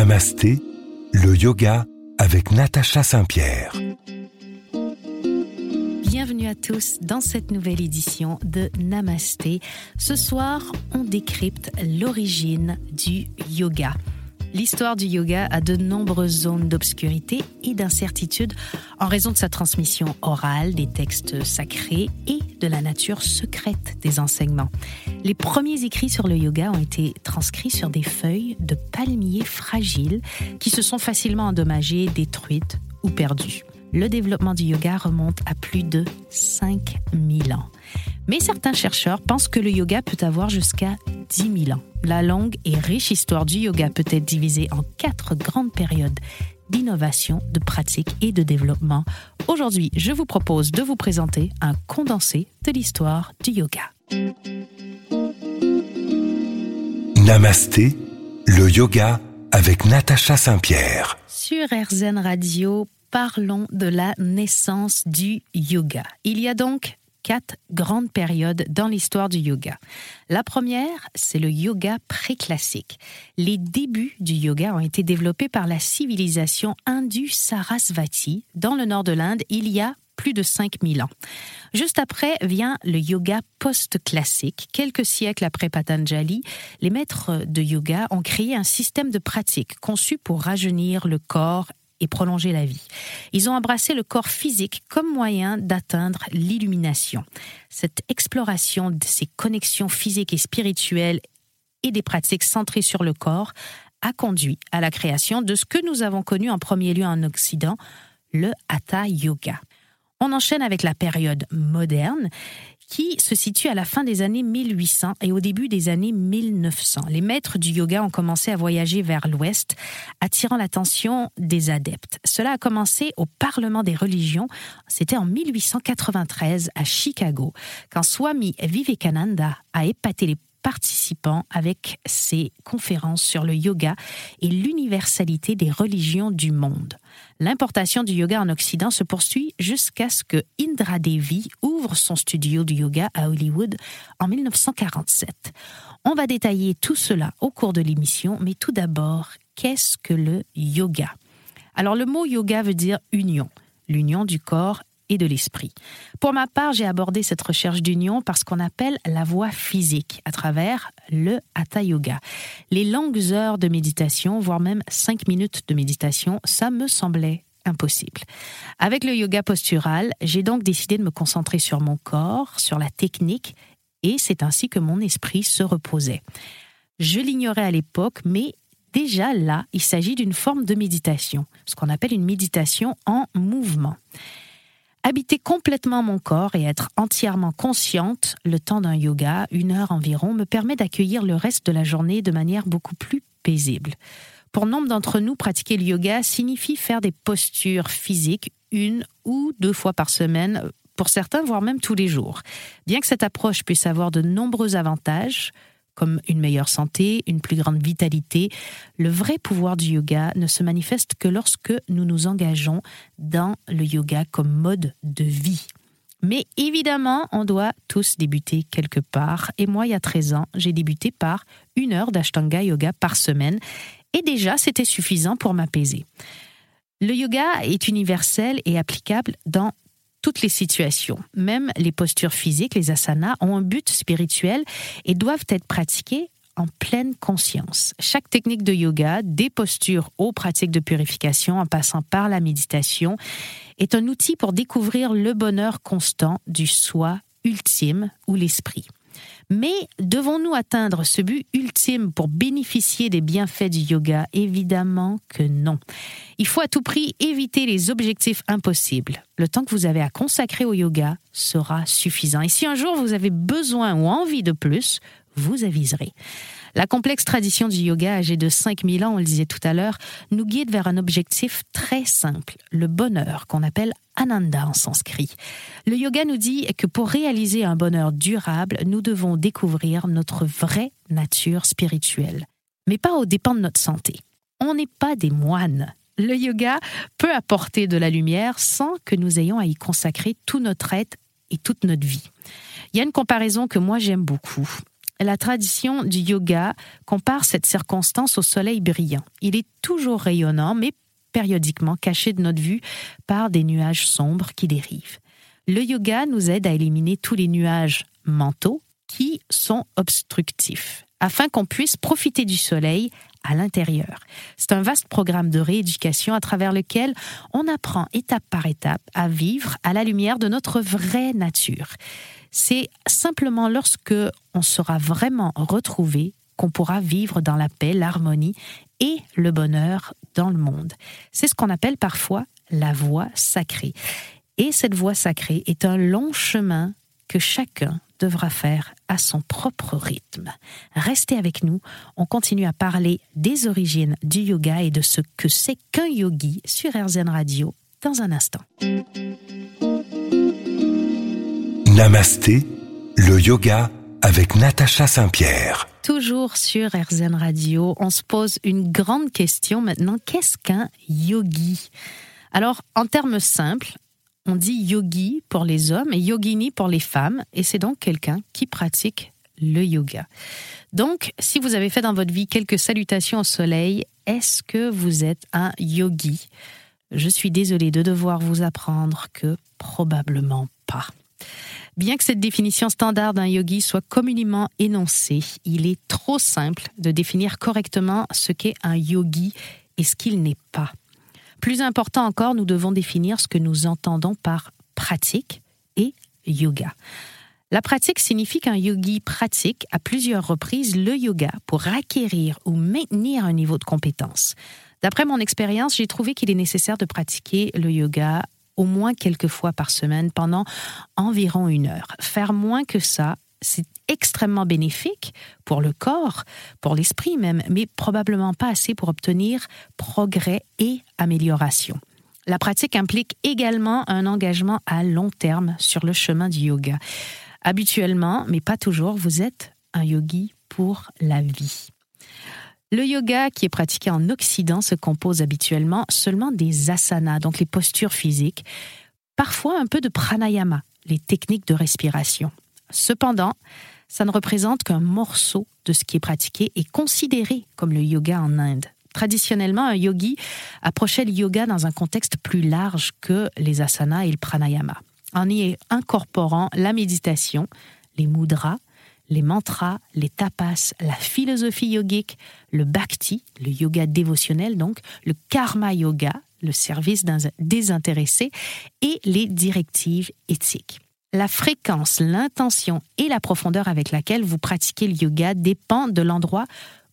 Namasté, le yoga avec Natacha Saint-Pierre. Bienvenue à tous dans cette nouvelle édition de Namasté. Ce soir, on décrypte l'origine du yoga. L'histoire du yoga a de nombreuses zones d'obscurité et d'incertitude en raison de sa transmission orale, des textes sacrés et de la nature secrète des enseignements. Les premiers écrits sur le yoga ont été transcrits sur des feuilles de palmiers fragiles qui se sont facilement endommagées, détruites ou perdues. Le développement du yoga remonte à plus de 5000 ans. Mais certains chercheurs pensent que le yoga peut avoir jusqu'à 10 000 ans. La longue et riche histoire du yoga peut être divisée en quatre grandes périodes d'innovation, de pratique et de développement. Aujourd'hui, je vous propose de vous présenter un condensé de l'histoire du yoga. Namasté, le yoga avec Natacha Saint-Pierre. Sur RZN Radio, parlons de la naissance du yoga. Il y a donc quatre grandes périodes dans l'histoire du yoga. La première, c'est le yoga préclassique. Les débuts du yoga ont été développés par la civilisation Indus-Sarasvati dans le nord de l'Inde il y a plus de 5000 ans. Juste après vient le yoga post-classique. Quelques siècles après Patanjali, les maîtres de yoga ont créé un système de pratique conçu pour rajeunir le corps et prolonger la vie. Ils ont embrassé le corps physique comme moyen d'atteindre l'illumination. Cette exploration de ces connexions physiques et spirituelles et des pratiques centrées sur le corps a conduit à la création de ce que nous avons connu en premier lieu en Occident, le Hatha Yoga. On enchaîne avec la période moderne qui se situe à la fin des années 1800 et au début des années 1900. Les maîtres du yoga ont commencé à voyager vers l'ouest, attirant l'attention des adeptes. Cela a commencé au Parlement des religions, c'était en 1893 à Chicago, quand Swami Vivekananda a épaté les participants avec ses conférences sur le yoga et l'universalité des religions du monde. L'importation du yoga en Occident se poursuit jusqu'à ce que Indra Devi ouvre son studio de yoga à Hollywood en 1947. On va détailler tout cela au cours de l'émission, mais tout d'abord, qu'est-ce que le yoga? Alors le mot yoga veut dire union, l'union du corps et de l'esprit. Pour ma part, j'ai abordé cette recherche d'union par ce qu'on appelle la voie physique, à travers le Hatha Yoga. Les longues heures de méditation, voire même cinq minutes de méditation, ça me semblait impossible. Avec le yoga postural, j'ai donc décidé de me concentrer sur mon corps, sur la technique, et c'est ainsi que mon esprit se reposait. Je l'ignorais à l'époque, mais déjà là, il s'agit d'une forme de méditation, ce qu'on appelle une méditation en mouvement. Habiter complètement mon corps et être entièrement consciente le temps d'un yoga, une heure environ, me permet d'accueillir le reste de la journée de manière beaucoup plus paisible. Pour nombre d'entre nous, pratiquer le yoga signifie faire des postures physiques une ou deux fois par semaine, pour certains, voire même tous les jours. Bien que cette approche puisse avoir de nombreux avantages, comme une meilleure santé, une plus grande vitalité, le vrai pouvoir du yoga ne se manifeste que lorsque nous nous engageons dans le yoga comme mode de vie. Mais évidemment, on doit tous débuter quelque part. Et moi, il y a 13 ans, j'ai débuté par une heure d'Ashtanga Yoga par semaine. Et déjà, c'était suffisant pour m'apaiser. Le yoga est universel et applicable dans toutes les situations, même les postures physiques, les asanas, ont un but spirituel et doivent être pratiquées en pleine conscience. Chaque technique de yoga, des postures aux pratiques de purification en passant par la méditation, est un outil pour découvrir le bonheur constant du soi ultime ou l'esprit. Mais devons-nous atteindre ce but ultime pour bénéficier des bienfaits du yoga? Évidemment que non. Il faut à tout prix éviter les objectifs impossibles. Le temps que vous avez à consacrer au yoga sera suffisant. Et si un jour vous avez besoin ou envie de plus, vous aviserez. La complexe tradition du yoga, âgée de 5000 ans, on le disait tout à l'heure, nous guide vers un objectif très simple, le bonheur, qu'on appelle Ananda en sanskrit. Le yoga nous dit que pour réaliser un bonheur durable, nous devons découvrir notre vraie nature spirituelle, mais pas aux dépens de notre santé. On n'est pas des moines. Le yoga peut apporter de la lumière sans que nous ayons à y consacrer tout notre être et toute notre vie. Il y a une comparaison que moi j'aime beaucoup la tradition du yoga compare cette circonstance au soleil brillant. Il est toujours rayonnant, mais périodiquement caché de notre vue par des nuages sombres qui dérivent. Le yoga nous aide à éliminer tous les nuages mentaux qui sont obstructifs, afin qu'on puisse profiter du soleil à l'intérieur. C'est un vaste programme de rééducation à travers lequel on apprend étape par étape à vivre à la lumière de notre vraie nature. C'est simplement lorsque on sera vraiment retrouvé qu'on pourra vivre dans la paix, l'harmonie et le bonheur dans le monde. C'est ce qu'on appelle parfois la voie sacrée. Et cette voie sacrée est un long chemin que chacun devra faire à son propre rythme. Restez avec nous, on continue à parler des origines du yoga et de ce que c'est qu'un yogi sur RZN Radio dans un instant. Namasté, le yoga avec Natacha Saint-Pierre. Toujours sur RZN Radio, on se pose une grande question maintenant. Qu'est-ce qu'un yogi? Alors, en termes simples, on dit yogi pour les hommes et yogini pour les femmes, et c'est donc quelqu'un qui pratique le yoga. Donc, si vous avez fait dans votre vie quelques salutations au soleil, est-ce que vous êtes un yogi? Je suis désolée de devoir vous apprendre que probablement pas. Bien que cette définition standard d'un yogi soit communément énoncée, il est trop simple de définir correctement ce qu'est un yogi et ce qu'il n'est pas. Plus important encore, nous devons définir ce que nous entendons par pratique et yoga. La pratique signifie qu'un yogi pratique à plusieurs reprises le yoga pour acquérir ou maintenir un niveau de compétence. D'après mon expérience, j'ai trouvé qu'il est nécessaire de pratiquer le yoga au moins quelques fois par semaine pendant environ une heure. Faire moins que ça, c'est extrêmement bénéfique pour le corps, pour l'esprit même, mais probablement pas assez pour obtenir progrès et amélioration. La pratique implique également un engagement à long terme sur le chemin du yoga. Habituellement, mais pas toujours, vous êtes un yogi pour la vie. Le yoga qui est pratiqué en Occident se compose habituellement seulement des asanas, donc les postures physiques, parfois un peu de pranayama, les techniques de respiration. Cependant, ça ne représente qu'un morceau de ce qui est pratiqué et considéré comme le yoga en Inde. Traditionnellement, un yogi approchait le yoga dans un contexte plus large que les asanas et le pranayama, en y incorporant la méditation, les mudras, les mantras, les tapas, la philosophie yogique, le bhakti, le yoga dévotionnel donc, le karma yoga, le service désintéressé, et les directives éthiques. La fréquence, l'intention et la profondeur avec laquelle vous pratiquez le yoga dépend de l'endroit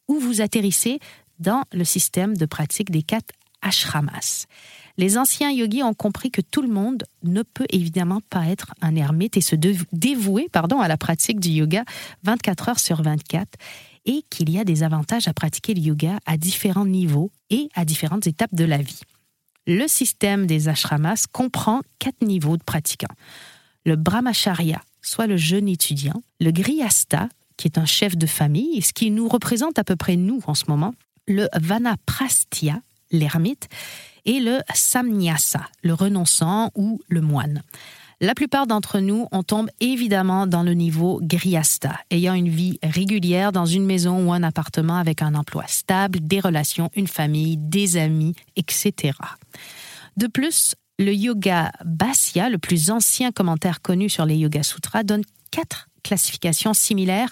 où vous atterrissez dans le système de pratique des quatre ashramas. Les anciens yogis ont compris que tout le monde ne peut évidemment pas être un ermite et se dévouer pardon, à la pratique du yoga 24 heures sur 24 et qu'il y a des avantages à pratiquer le yoga à différents niveaux et à différentes étapes de la vie. Le système des ashramas comprend quatre niveaux de pratiquants. Le brahmacharya, soit le jeune étudiant, le grihasta, qui est un chef de famille, ce qui nous représente à peu près nous en ce moment, le vanaprastya, l'ermite, et le samnyasa, le renonçant ou le moine. La plupart d'entre nous, on tombe évidemment dans le niveau grihasta, ayant une vie régulière dans une maison ou un appartement avec un emploi stable, des relations, une famille, des amis, etc. De plus, le yoga Bhasya, le plus ancien commentaire connu sur les Yoga Sutras, donne quatre classifications similaires,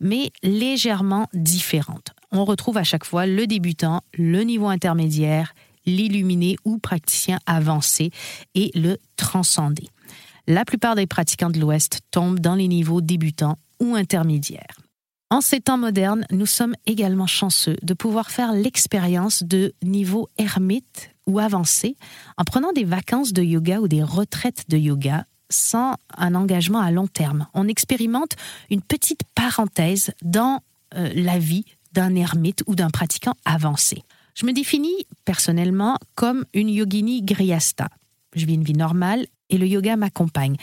mais légèrement différentes. On retrouve à chaque fois le débutant, le niveau intermédiaire l'illuminé ou praticien avancé et le transcender. La plupart des pratiquants de l'Ouest tombent dans les niveaux débutants ou intermédiaires. En ces temps modernes, nous sommes également chanceux de pouvoir faire l'expérience de niveaux ermites ou avancés en prenant des vacances de yoga ou des retraites de yoga sans un engagement à long terme. On expérimente une petite parenthèse dans euh, la vie d'un ermite ou d'un pratiquant avancé. Je me définis personnellement comme une yogini grihasta. Je vis une vie normale et le yoga m'accompagne.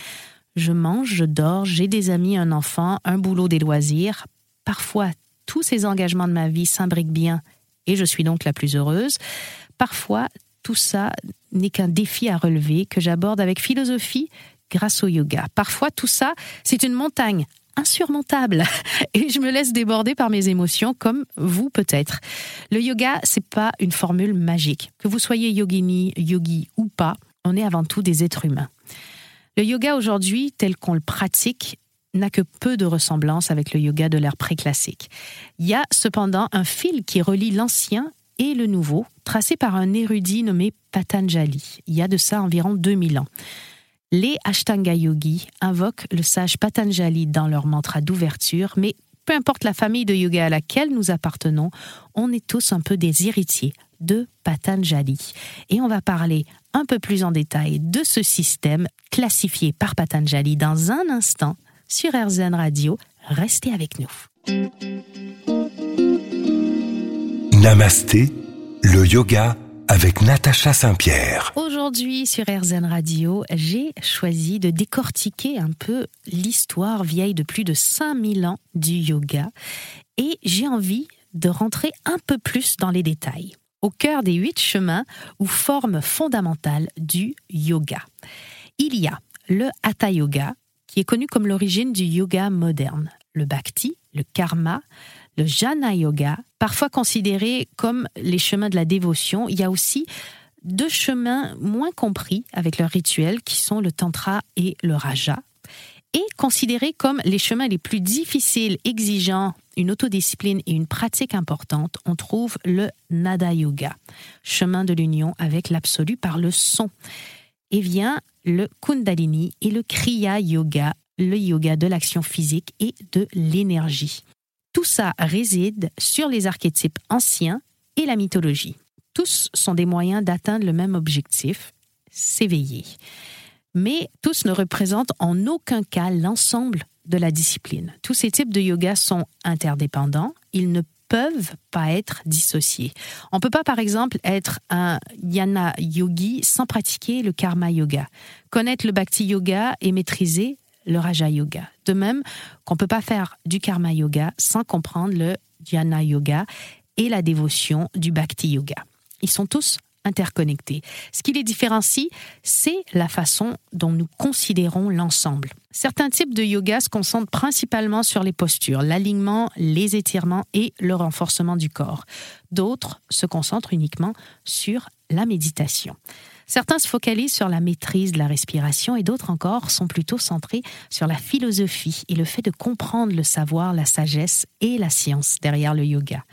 Je mange, je dors, j'ai des amis, un enfant, un boulot, des loisirs. Parfois, tous ces engagements de ma vie s'imbriquent bien et je suis donc la plus heureuse. Parfois, tout ça n'est qu'un défi à relever que j'aborde avec philosophie grâce au yoga. Parfois, tout ça, c'est une montagne insurmontable et je me laisse déborder par mes émotions comme vous peut-être. Le yoga, c'est pas une formule magique. Que vous soyez yogini, yogi ou pas, on est avant tout des êtres humains. Le yoga aujourd'hui, tel qu'on le pratique, n'a que peu de ressemblance avec le yoga de l'ère préclassique. Il y a cependant un fil qui relie l'ancien et le nouveau, tracé par un érudit nommé Patanjali, il y a de ça environ 2000 ans. Les Ashtanga Yogis invoquent le sage Patanjali dans leur mantra d'ouverture, mais peu importe la famille de yoga à laquelle nous appartenons, on est tous un peu des héritiers de Patanjali. Et on va parler un peu plus en détail de ce système classifié par Patanjali dans un instant sur RZN Radio. Restez avec nous. Namasté, le yoga avec Natacha Saint-Pierre. Aujourd'hui sur RZN Radio, j'ai choisi de décortiquer un peu l'histoire vieille de plus de 5000 ans du yoga et j'ai envie de rentrer un peu plus dans les détails, au cœur des huit chemins ou formes fondamentales du yoga. Il y a le Hatha Yoga, qui est connu comme l'origine du yoga moderne, le Bhakti, le Karma, le Jana Yoga, parfois considéré comme les chemins de la dévotion. Il y a aussi deux chemins moins compris avec leurs rituels qui sont le Tantra et le Raja. Et considérés comme les chemins les plus difficiles, exigeant une autodiscipline et une pratique importante, on trouve le Nada Yoga, chemin de l'union avec l'absolu par le son. Et vient le Kundalini et le Kriya Yoga, le yoga de l'action physique et de l'énergie. Tout ça réside sur les archétypes anciens et la mythologie. Tous sont des moyens d'atteindre le même objectif, s'éveiller. Mais tous ne représentent en aucun cas l'ensemble de la discipline. Tous ces types de yoga sont interdépendants, ils ne peuvent pas être dissociés. On ne peut pas, par exemple, être un yana yogi sans pratiquer le karma yoga. Connaître le bhakti yoga et maîtriser le Raja Yoga. De même qu'on ne peut pas faire du Karma Yoga sans comprendre le Dhyana Yoga et la dévotion du Bhakti Yoga. Ils sont tous interconnectés. Ce qui les différencie, c'est la façon dont nous considérons l'ensemble. Certains types de yoga se concentrent principalement sur les postures, l'alignement, les étirements et le renforcement du corps. D'autres se concentrent uniquement sur la méditation. Certains se focalisent sur la maîtrise de la respiration et d'autres encore sont plutôt centrés sur la philosophie et le fait de comprendre le savoir, la sagesse et la science derrière le yoga.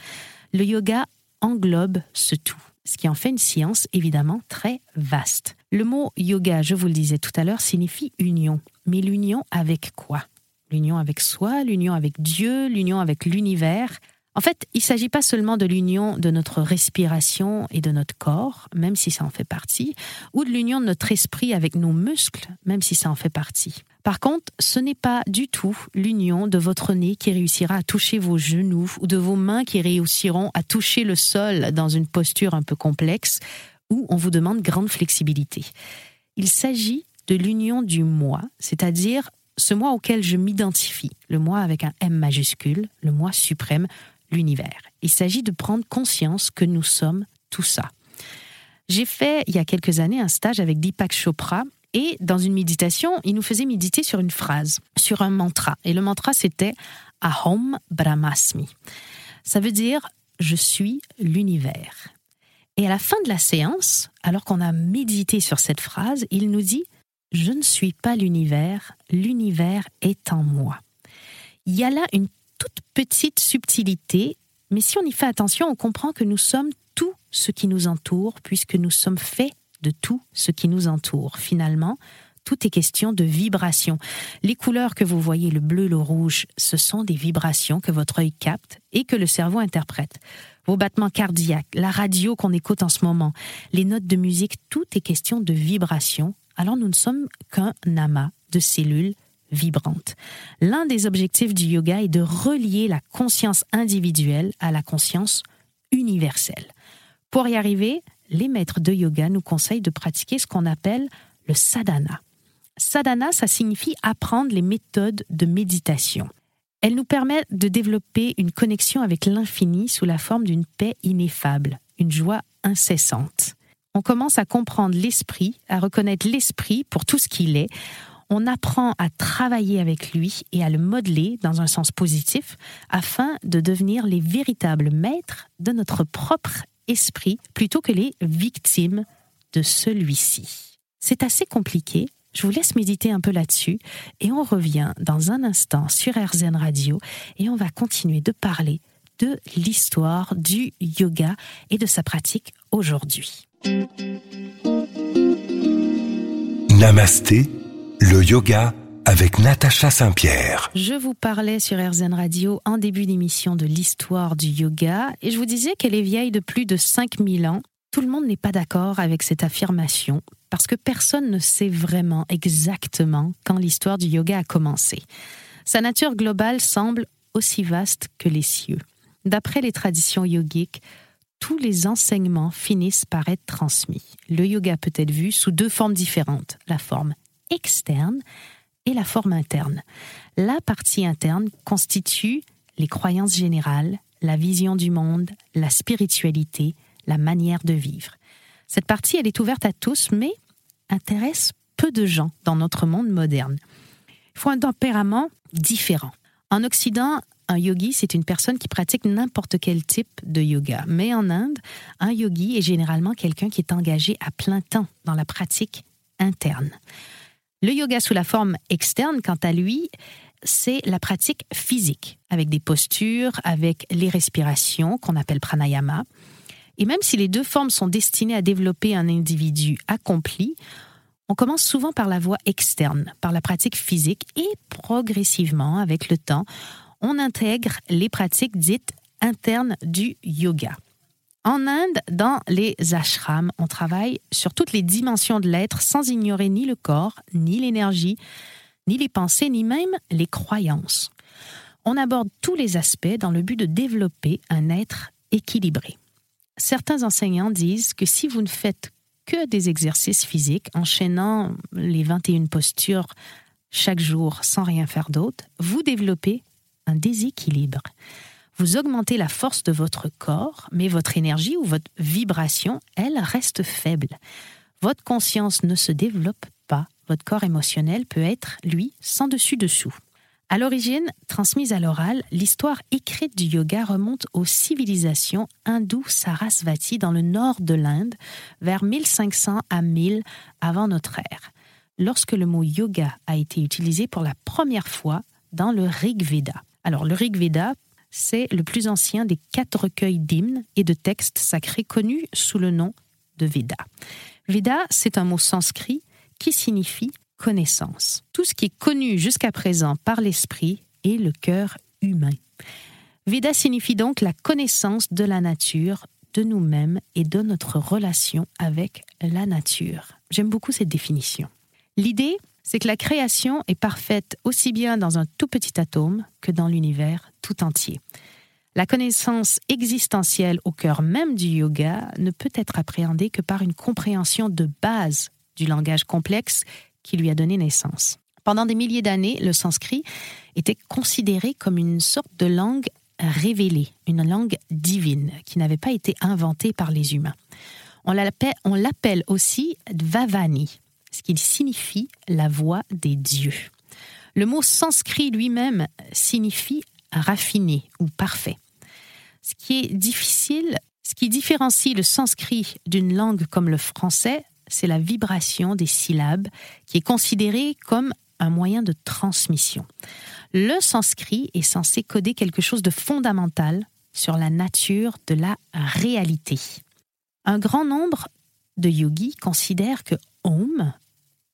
Le yoga englobe ce tout, ce qui en fait une science évidemment très vaste. Le mot yoga, je vous le disais tout à l'heure, signifie union. Mais l'union avec quoi? L'union avec soi, l'union avec Dieu, l'union avec l'univers. En fait, il ne s'agit pas seulement de l'union de notre respiration et de notre corps, même si ça en fait partie, ou de l'union de notre esprit avec nos muscles, même si ça en fait partie. Par contre, ce n'est pas du tout l'union de votre nez qui réussira à toucher vos genoux ou de vos mains qui réussiront à toucher le sol dans une posture un peu complexe où on vous demande grande flexibilité. Il s'agit de l'union du moi, c'est-à-dire ce moi auquel je m'identifie, le moi avec un M majuscule, le moi suprême, l'univers. Il s'agit de prendre conscience que nous sommes tout ça. J'ai fait il y a quelques années un stage avec Deepak Chopra et dans une méditation, il nous faisait méditer sur une phrase, sur un mantra. Et le mantra, c'était Ahom Brahmasmi. Ça veut dire je suis l'univers. Et à la fin de la séance, alors qu'on a médité sur cette phrase, il nous dit Je ne suis pas l'univers, l'univers est en moi. Il y a là une toute petite subtilité, mais si on y fait attention, on comprend que nous sommes tout ce qui nous entoure, puisque nous sommes faits de tout ce qui nous entoure. Finalement, tout est question de vibration. Les couleurs que vous voyez, le bleu, le rouge, ce sont des vibrations que votre œil capte et que le cerveau interprète. Vos battements cardiaques, la radio qu'on écoute en ce moment, les notes de musique, tout est question de vibration. Alors nous ne sommes qu'un amas de cellules vibrante. L'un des objectifs du yoga est de relier la conscience individuelle à la conscience universelle. Pour y arriver, les maîtres de yoga nous conseillent de pratiquer ce qu'on appelle le sadhana. Sadhana, ça signifie apprendre les méthodes de méditation. Elle nous permet de développer une connexion avec l'infini sous la forme d'une paix ineffable, une joie incessante. On commence à comprendre l'esprit, à reconnaître l'esprit pour tout ce qu'il est on apprend à travailler avec lui et à le modeler dans un sens positif afin de devenir les véritables maîtres de notre propre esprit plutôt que les victimes de celui-ci. C'est assez compliqué. Je vous laisse méditer un peu là-dessus et on revient dans un instant sur RZN Radio et on va continuer de parler de l'histoire du yoga et de sa pratique aujourd'hui. Namasté, le yoga avec Natacha Saint-Pierre. Je vous parlais sur RZN Radio en début d'émission de l'histoire du yoga et je vous disais qu'elle est vieille de plus de 5000 ans. Tout le monde n'est pas d'accord avec cette affirmation parce que personne ne sait vraiment exactement quand l'histoire du yoga a commencé. Sa nature globale semble aussi vaste que les cieux. D'après les traditions yogiques, tous les enseignements finissent par être transmis. Le yoga peut être vu sous deux formes différentes, la forme externe et la forme interne. La partie interne constitue les croyances générales, la vision du monde, la spiritualité, la manière de vivre. Cette partie, elle est ouverte à tous, mais intéresse peu de gens dans notre monde moderne. Il faut un tempérament différent. En Occident, un yogi, c'est une personne qui pratique n'importe quel type de yoga. Mais en Inde, un yogi est généralement quelqu'un qui est engagé à plein temps dans la pratique interne. Le yoga sous la forme externe, quant à lui, c'est la pratique physique, avec des postures, avec les respirations qu'on appelle pranayama. Et même si les deux formes sont destinées à développer un individu accompli, on commence souvent par la voie externe, par la pratique physique, et progressivement, avec le temps, on intègre les pratiques dites internes du yoga. En Inde, dans les ashrams, on travaille sur toutes les dimensions de l'être sans ignorer ni le corps, ni l'énergie, ni les pensées, ni même les croyances. On aborde tous les aspects dans le but de développer un être équilibré. Certains enseignants disent que si vous ne faites que des exercices physiques, enchaînant les 21 postures chaque jour sans rien faire d'autre, vous développez un déséquilibre. Vous augmentez la force de votre corps, mais votre énergie ou votre vibration, elle, reste faible. Votre conscience ne se développe pas. Votre corps émotionnel peut être, lui, sans dessus-dessous. À l'origine, transmise à l'oral, l'histoire écrite du yoga remonte aux civilisations hindoues Sarasvati dans le nord de l'Inde, vers 1500 à 1000 avant notre ère, lorsque le mot yoga a été utilisé pour la première fois dans le Rig Veda. Alors, le Rig Veda, c'est le plus ancien des quatre recueils d'hymnes et de textes sacrés connus sous le nom de Veda. Veda, c'est un mot sanskrit qui signifie connaissance. Tout ce qui est connu jusqu'à présent par l'esprit et le cœur humain. Veda signifie donc la connaissance de la nature, de nous-mêmes et de notre relation avec la nature. J'aime beaucoup cette définition. L'idée, c'est que la création est parfaite aussi bien dans un tout petit atome que dans l'univers tout entier. La connaissance existentielle au cœur même du yoga ne peut être appréhendée que par une compréhension de base du langage complexe qui lui a donné naissance. Pendant des milliers d'années, le sanskrit était considéré comme une sorte de langue révélée, une langue divine qui n'avait pas été inventée par les humains. On l'appelle aussi Dvavani, ce qui signifie la voix des dieux. Le mot sanskrit lui-même signifie raffiné ou parfait. Ce qui est difficile, ce qui différencie le sanskrit d'une langue comme le français, c'est la vibration des syllabes qui est considérée comme un moyen de transmission. Le sanskrit est censé coder quelque chose de fondamental sur la nature de la réalité. Un grand nombre de yogis considèrent que Om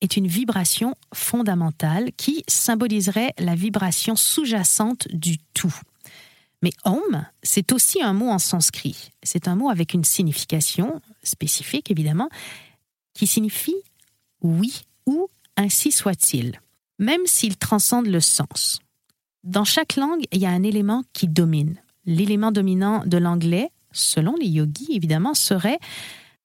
est une vibration fondamentale qui symboliserait la vibration sous-jacente du tout. Mais Om, c'est aussi un mot en sanskrit. C'est un mot avec une signification spécifique, évidemment, qui signifie oui ou ainsi soit-il, même s'il transcende le sens. Dans chaque langue, il y a un élément qui domine. L'élément dominant de l'anglais, selon les yogis évidemment, serait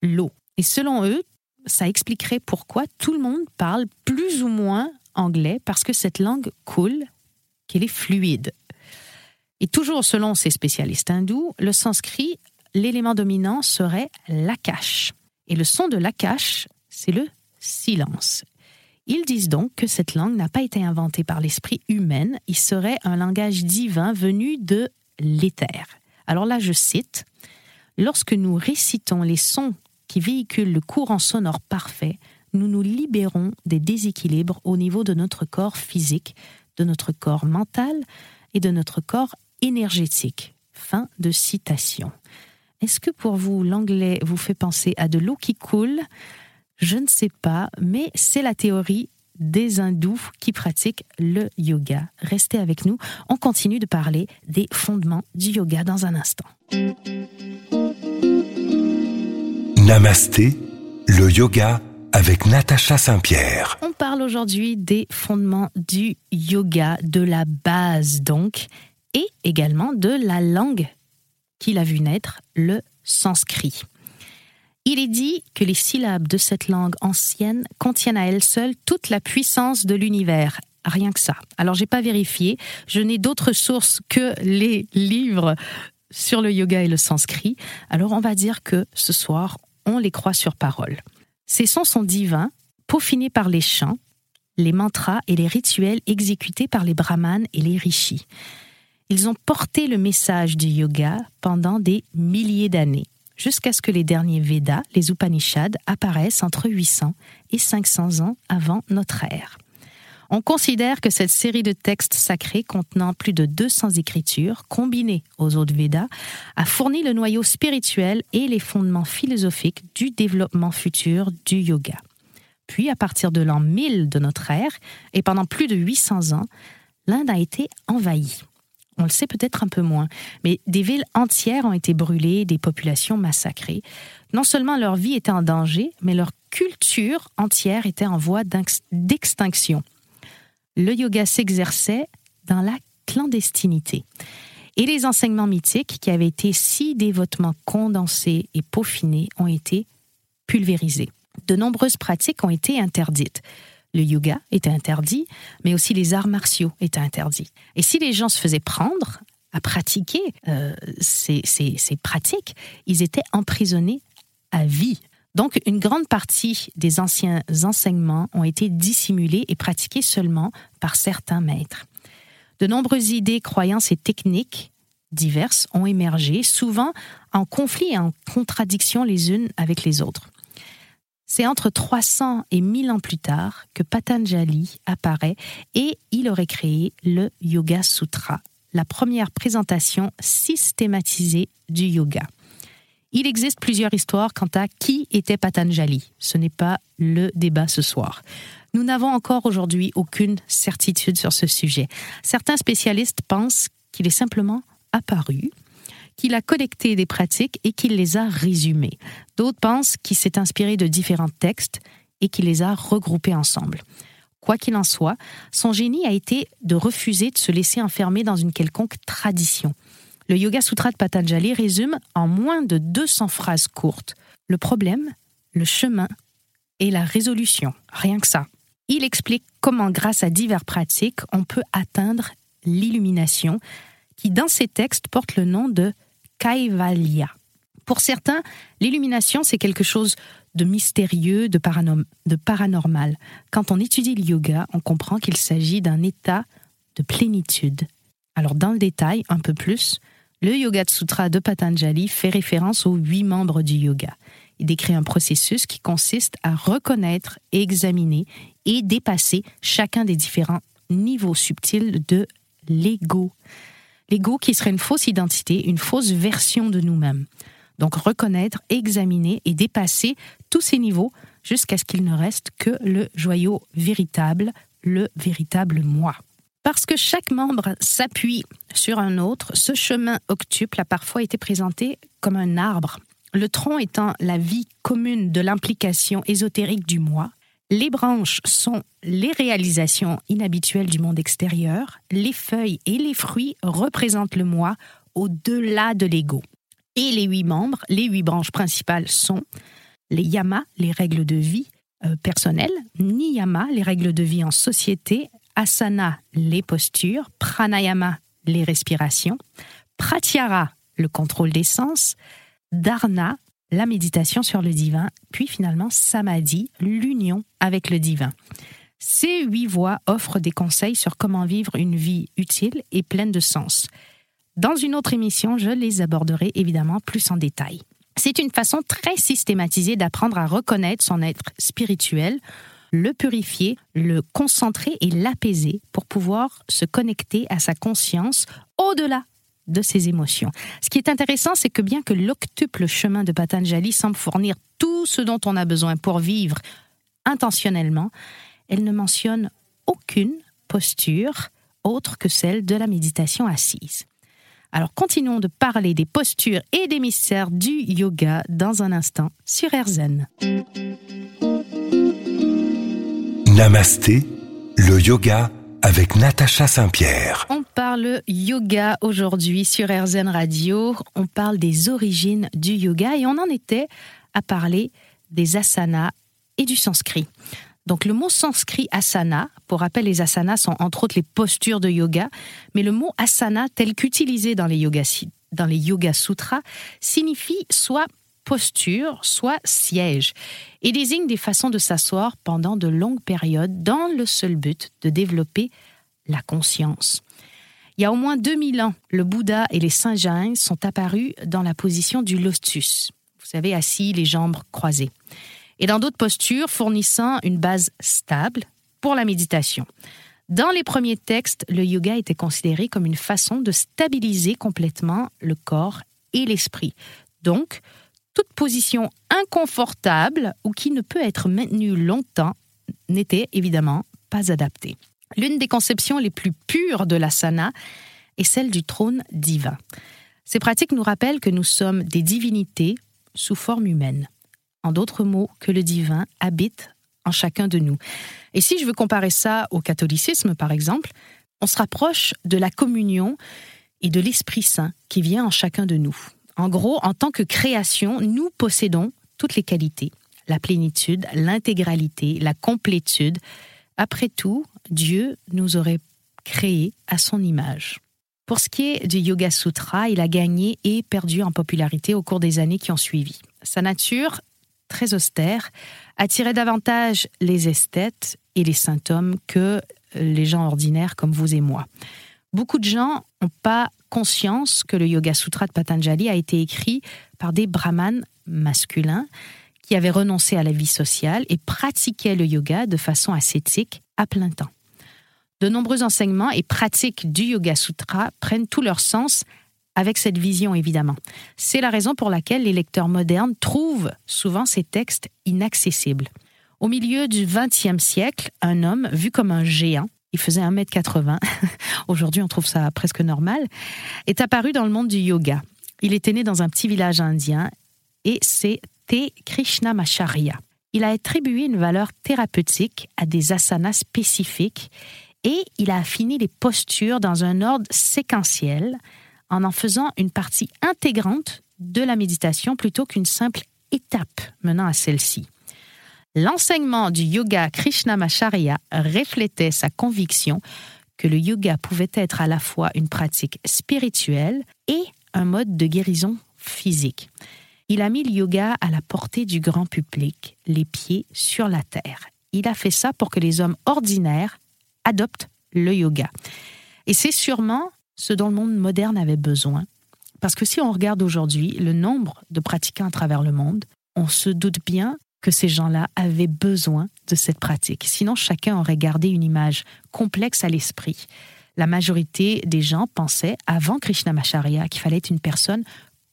l'eau. Et selon eux, ça expliquerait pourquoi tout le monde parle plus ou moins anglais, parce que cette langue coule, qu'elle est fluide. Et toujours selon ces spécialistes hindous, le sanskrit, l'élément dominant serait l'akash. Et le son de l'akash, c'est le silence. Ils disent donc que cette langue n'a pas été inventée par l'esprit humain, il serait un langage divin venu de l'éther. Alors là, je cite, Lorsque nous récitons les sons qui véhiculent le courant sonore parfait, nous nous libérons des déséquilibres au niveau de notre corps physique, de notre corps mental et de notre corps énergétique. Fin de citation. Est-ce que pour vous, l'anglais vous fait penser à de l'eau qui coule? Je ne sais pas, mais c'est la théorie des hindous qui pratiquent le yoga. Restez avec nous, on continue de parler des fondements du yoga dans un instant. Namasté, le yoga avec Natacha Saint-Pierre. On parle aujourd'hui des fondements du yoga, de la base donc, et également de la langue qu'il a vu naître, le sanskrit. Il est dit que les syllabes de cette langue ancienne contiennent à elles seules toute la puissance de l'univers. Rien que ça. Alors j'ai pas vérifié, je n'ai d'autres sources que les livres sur le yoga et le sanskrit. Alors on va dire que ce soir, on les croit sur parole. Ces sons sont divins, peaufinés par les chants, les mantras et les rituels exécutés par les brahmanes et les rishis. Ils ont porté le message du yoga pendant des milliers d'années, jusqu'à ce que les derniers Védas, les Upanishads, apparaissent entre 800 et 500 ans avant notre ère. On considère que cette série de textes sacrés contenant plus de 200 écritures, combinées aux autres Védas, a fourni le noyau spirituel et les fondements philosophiques du développement futur du yoga. Puis, à partir de l'an 1000 de notre ère, et pendant plus de 800 ans, l'Inde a été envahie. On le sait peut-être un peu moins, mais des villes entières ont été brûlées, des populations massacrées. Non seulement leur vie était en danger, mais leur culture entière était en voie d'extinction le yoga s'exerçait dans la clandestinité. Et les enseignements mythiques qui avaient été si dévotement condensés et peaufinés ont été pulvérisés. De nombreuses pratiques ont été interdites. Le yoga était interdit, mais aussi les arts martiaux étaient interdits. Et si les gens se faisaient prendre à pratiquer euh, ces, ces pratiques, ils étaient emprisonnés à vie. Donc, une grande partie des anciens enseignements ont été dissimulés et pratiqués seulement par certains maîtres. De nombreuses idées, croyances et techniques diverses ont émergé, souvent en conflit et en contradiction les unes avec les autres. C'est entre 300 et 1000 ans plus tard que Patanjali apparaît et il aurait créé le Yoga Sutra, la première présentation systématisée du yoga. Il existe plusieurs histoires quant à qui était Patanjali. Ce n'est pas le débat ce soir. Nous n'avons encore aujourd'hui aucune certitude sur ce sujet. Certains spécialistes pensent qu'il est simplement apparu, qu'il a collecté des pratiques et qu'il les a résumées. D'autres pensent qu'il s'est inspiré de différents textes et qu'il les a regroupés ensemble. Quoi qu'il en soit, son génie a été de refuser de se laisser enfermer dans une quelconque tradition. Le Yoga Sutra de Patanjali résume en moins de 200 phrases courtes le problème, le chemin et la résolution. Rien que ça. Il explique comment, grâce à diverses pratiques, on peut atteindre l'illumination, qui dans ses textes porte le nom de Kaivalya. Pour certains, l'illumination, c'est quelque chose de mystérieux, de, de paranormal. Quand on étudie le yoga, on comprend qu'il s'agit d'un état de plénitude. Alors dans le détail, un peu plus, le Yoga Sutra de Patanjali fait référence aux huit membres du yoga. Il décrit un processus qui consiste à reconnaître, examiner et dépasser chacun des différents niveaux subtils de l'ego. L'ego qui serait une fausse identité, une fausse version de nous-mêmes. Donc reconnaître, examiner et dépasser tous ces niveaux jusqu'à ce qu'il ne reste que le joyau véritable, le véritable moi. Parce que chaque membre s'appuie sur un autre, ce chemin octuple a parfois été présenté comme un arbre, le tronc étant la vie commune de l'implication ésotérique du moi. Les branches sont les réalisations inhabituelles du monde extérieur, les feuilles et les fruits représentent le moi au-delà de l'ego. Et les huit membres, les huit branches principales sont les yamas, les règles de vie euh, personnelles, niyama, les règles de vie en société, asana, les postures, pranayama, les respirations, pratyahara, le contrôle des sens, dharna, la méditation sur le divin, puis finalement samadhi, l'union avec le divin. Ces huit voix offrent des conseils sur comment vivre une vie utile et pleine de sens. Dans une autre émission, je les aborderai évidemment plus en détail. C'est une façon très systématisée d'apprendre à reconnaître son être spirituel, le purifier, le concentrer et l'apaiser pour pouvoir se connecter à sa conscience au-delà de ses émotions. Ce qui est intéressant, c'est que bien que l'octuple chemin de Patanjali semble fournir tout ce dont on a besoin pour vivre intentionnellement, elle ne mentionne aucune posture autre que celle de la méditation assise. Alors continuons de parler des postures et des mystères du yoga dans un instant sur RZN. Namasté, le yoga avec Natacha Saint-Pierre. On parle yoga aujourd'hui sur RZN Radio. On parle des origines du yoga et on en était à parler des asanas et du sanskrit. Donc le mot sanskrit asana, pour rappel, les asanas sont entre autres les postures de yoga, mais le mot asana tel qu'utilisé dans les yoga, dans les yoga sutras signifie soit posture, soit siège, et désigne des façons de s'asseoir pendant de longues périodes dans le seul but de développer la conscience. Il y a au moins 2000 ans, le Bouddha et les saints Jains sont apparus dans la position du lotus, vous savez, assis, les jambes croisées et dans d'autres postures fournissant une base stable pour la méditation. Dans les premiers textes, le yoga était considéré comme une façon de stabiliser complètement le corps et l'esprit. Donc, toute position inconfortable ou qui ne peut être maintenue longtemps n'était évidemment pas adaptée. L'une des conceptions les plus pures de l'asana est celle du trône divin. Ces pratiques nous rappellent que nous sommes des divinités sous forme humaine en d'autres mots, que le divin habite en chacun de nous. Et si je veux comparer ça au catholicisme, par exemple, on se rapproche de la communion et de l'Esprit Saint qui vient en chacun de nous. En gros, en tant que création, nous possédons toutes les qualités, la plénitude, l'intégralité, la complétude. Après tout, Dieu nous aurait créés à son image. Pour ce qui est du Yoga Sutra, il a gagné et perdu en popularité au cours des années qui ont suivi. Sa nature très austère, attirait davantage les esthètes et les symptômes que les gens ordinaires comme vous et moi. Beaucoup de gens n'ont pas conscience que le Yoga Sutra de Patanjali a été écrit par des brahmanes masculins qui avaient renoncé à la vie sociale et pratiquaient le yoga de façon ascétique à plein temps. De nombreux enseignements et pratiques du Yoga Sutra prennent tout leur sens avec cette vision évidemment. C'est la raison pour laquelle les lecteurs modernes trouvent souvent ces textes inaccessibles. Au milieu du XXe siècle, un homme vu comme un géant, il faisait 1m80, aujourd'hui on trouve ça presque normal, est apparu dans le monde du yoga. Il était né dans un petit village indien et c'est T. Krishnamacharya. Il a attribué une valeur thérapeutique à des asanas spécifiques et il a affiné les postures dans un ordre séquentiel en en faisant une partie intégrante de la méditation plutôt qu'une simple étape menant à celle-ci. L'enseignement du yoga Krishnamacharya reflétait sa conviction que le yoga pouvait être à la fois une pratique spirituelle et un mode de guérison physique. Il a mis le yoga à la portée du grand public, les pieds sur la terre. Il a fait ça pour que les hommes ordinaires adoptent le yoga. Et c'est sûrement ce dont le monde moderne avait besoin. Parce que si on regarde aujourd'hui le nombre de pratiquants à travers le monde, on se doute bien que ces gens-là avaient besoin de cette pratique. Sinon, chacun aurait gardé une image complexe à l'esprit. La majorité des gens pensaient, avant Krishnamacharya, qu'il fallait être une personne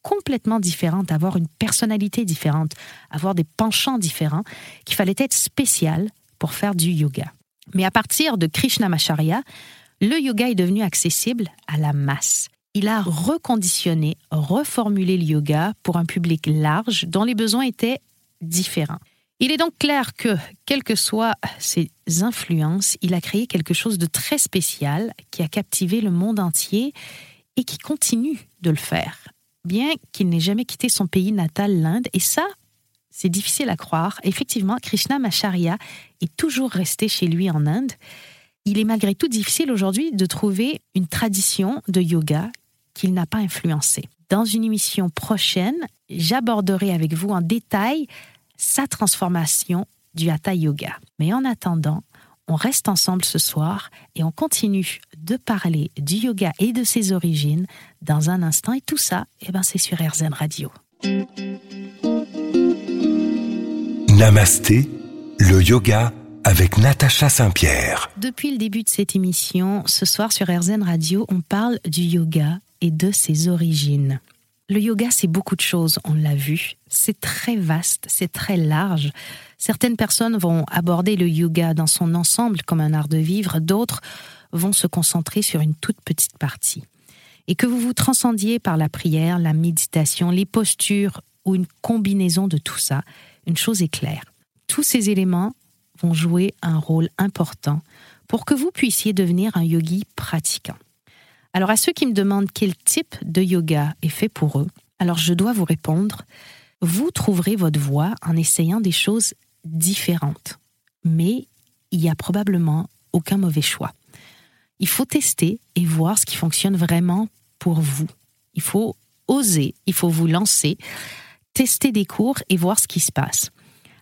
complètement différente, avoir une personnalité différente, avoir des penchants différents, qu'il fallait être spécial pour faire du yoga. Mais à partir de Krishnamacharya, le yoga est devenu accessible à la masse. Il a reconditionné, reformulé le yoga pour un public large dont les besoins étaient différents. Il est donc clair que, quelles que soient ses influences, il a créé quelque chose de très spécial qui a captivé le monde entier et qui continue de le faire, bien qu'il n'ait jamais quitté son pays natal, l'Inde. Et ça, c'est difficile à croire. Effectivement, Krishna Macharya est toujours resté chez lui en Inde il est malgré tout difficile aujourd'hui de trouver une tradition de yoga qu'il n'a pas influencée. Dans une émission prochaine, j'aborderai avec vous en détail sa transformation du Hatha Yoga. Mais en attendant, on reste ensemble ce soir et on continue de parler du yoga et de ses origines dans un instant. Et tout ça, eh ben, c'est sur RZN Radio. Namasté, le yoga avec Natacha Saint-Pierre. Depuis le début de cette émission, ce soir sur RZN Radio, on parle du yoga et de ses origines. Le yoga, c'est beaucoup de choses, on l'a vu. C'est très vaste, c'est très large. Certaines personnes vont aborder le yoga dans son ensemble comme un art de vivre, d'autres vont se concentrer sur une toute petite partie. Et que vous vous transcendiez par la prière, la méditation, les postures ou une combinaison de tout ça, une chose est claire. Tous ces éléments vont jouer un rôle important pour que vous puissiez devenir un yogi pratiquant. Alors à ceux qui me demandent quel type de yoga est fait pour eux, alors je dois vous répondre, vous trouverez votre voie en essayant des choses différentes. Mais il y a probablement aucun mauvais choix. Il faut tester et voir ce qui fonctionne vraiment pour vous. Il faut oser, il faut vous lancer, tester des cours et voir ce qui se passe.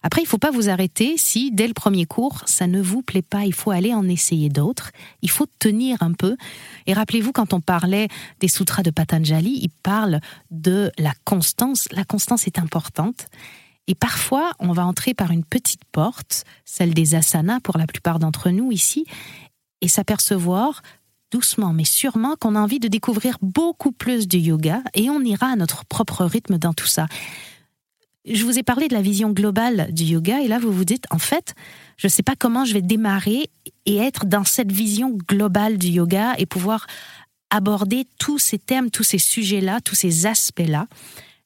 Après, il ne faut pas vous arrêter si, dès le premier cours, ça ne vous plaît pas. Il faut aller en essayer d'autres. Il faut tenir un peu. Et rappelez-vous, quand on parlait des sutras de Patanjali, il parle de la constance. La constance est importante. Et parfois, on va entrer par une petite porte, celle des asanas pour la plupart d'entre nous ici, et s'apercevoir doucement mais sûrement qu'on a envie de découvrir beaucoup plus du yoga et on ira à notre propre rythme dans tout ça je vous ai parlé de la vision globale du yoga et là vous vous dites en fait, je ne sais pas comment je vais démarrer et être dans cette vision globale du yoga et pouvoir aborder tous ces thèmes, tous ces sujets-là, tous ces aspects-là.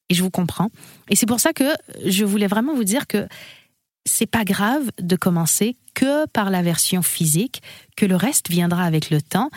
Et je vous comprends. Et c'est pour ça que je voulais vraiment vous dire que c'est pas grave de commencer que par la version physique, que le reste viendra avec le temps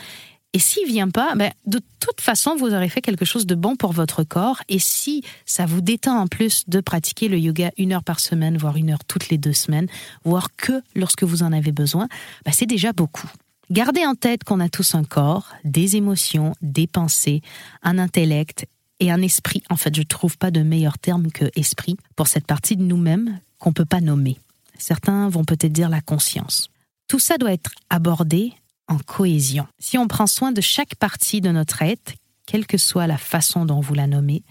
et s'il vient pas, ben, de toute façon, vous aurez fait quelque chose de bon pour votre corps. Et si ça vous détend en plus de pratiquer le yoga une heure par semaine, voire une heure toutes les deux semaines, voire que lorsque vous en avez besoin, ben, c'est déjà beaucoup. Gardez en tête qu'on a tous un corps, des émotions, des pensées, un intellect et un esprit. En fait, je ne trouve pas de meilleur terme que esprit pour cette partie de nous-mêmes qu'on ne peut pas nommer. Certains vont peut-être dire la conscience. Tout ça doit être abordé en cohésion. Si on prend soin de chaque partie de notre être, quelle que soit la façon dont vous la nommez,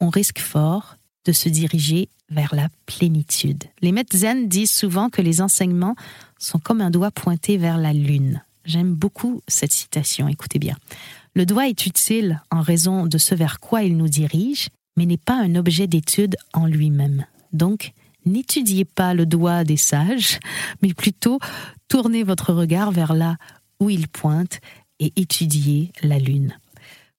on risque fort de se diriger vers la plénitude. Les maîtres zen disent souvent que les enseignements sont comme un doigt pointé vers la lune. J'aime beaucoup cette citation, écoutez bien. Le doigt est utile en raison de ce vers quoi il nous dirige, mais n'est pas un objet d'étude en lui-même. Donc, n'étudiez pas le doigt des sages, mais plutôt tournez votre regard vers là où il pointe et étudiez la lune.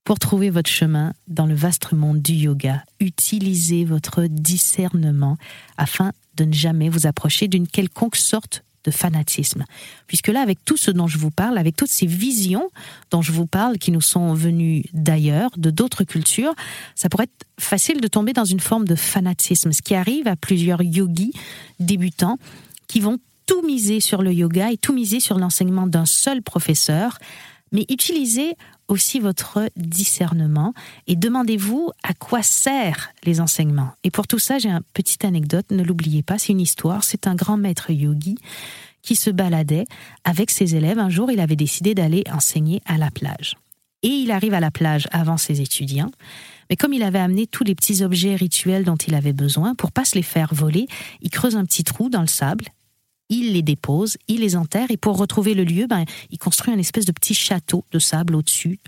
Pour trouver votre chemin dans le vaste monde du yoga, utilisez votre discernement afin de ne jamais vous approcher d'une quelconque sorte de fanatisme. Puisque là, avec tout ce dont je vous parle, avec toutes ces visions dont je vous parle qui nous sont venues d'ailleurs, de d'autres cultures, ça pourrait être facile de tomber dans une forme de fanatisme, ce qui arrive à plusieurs yogis débutants qui vont tout miser sur le yoga et tout miser sur l'enseignement d'un seul professeur, mais utilisez aussi votre discernement et demandez-vous à quoi servent les enseignements. Et pour tout ça, j'ai une petite anecdote, ne l'oubliez pas, c'est une histoire, c'est un grand maître yogi qui se baladait avec ses élèves. Un jour, il avait décidé d'aller enseigner à la plage. Et il arrive à la plage avant ses étudiants. Mais comme il avait amené tous les petits objets rituels dont il avait besoin, pour pas se les faire voler, il creuse un petit trou dans le sable il les dépose, il les enterre et pour retrouver le lieu, ben, il construit un espèce de petit château de sable au-dessus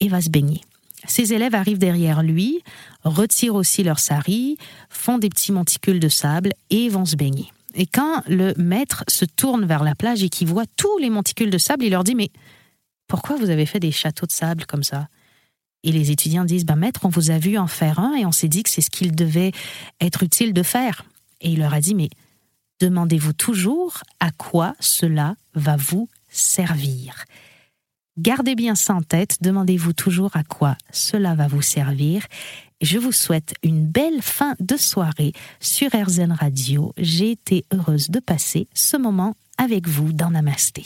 et va se baigner. Ses élèves arrivent derrière lui, retirent aussi leur sari, font des petits monticules de sable et vont se baigner. Et quand le maître se tourne vers la plage et qu'il voit tous les monticules de sable, il leur dit Mais pourquoi vous avez fait des châteaux de sable comme ça? Et les étudiants disent ben, Maître, on vous a vu en faire un et on s'est dit que c'est ce qu'il devait être utile de faire. Et il leur a dit Mais demandez-vous toujours à quoi cela va vous servir. Gardez bien ça en tête, demandez-vous toujours à quoi cela va vous servir. Je vous souhaite une belle fin de soirée sur RZN Radio. J'ai été heureuse de passer ce moment avec vous dans Namasté.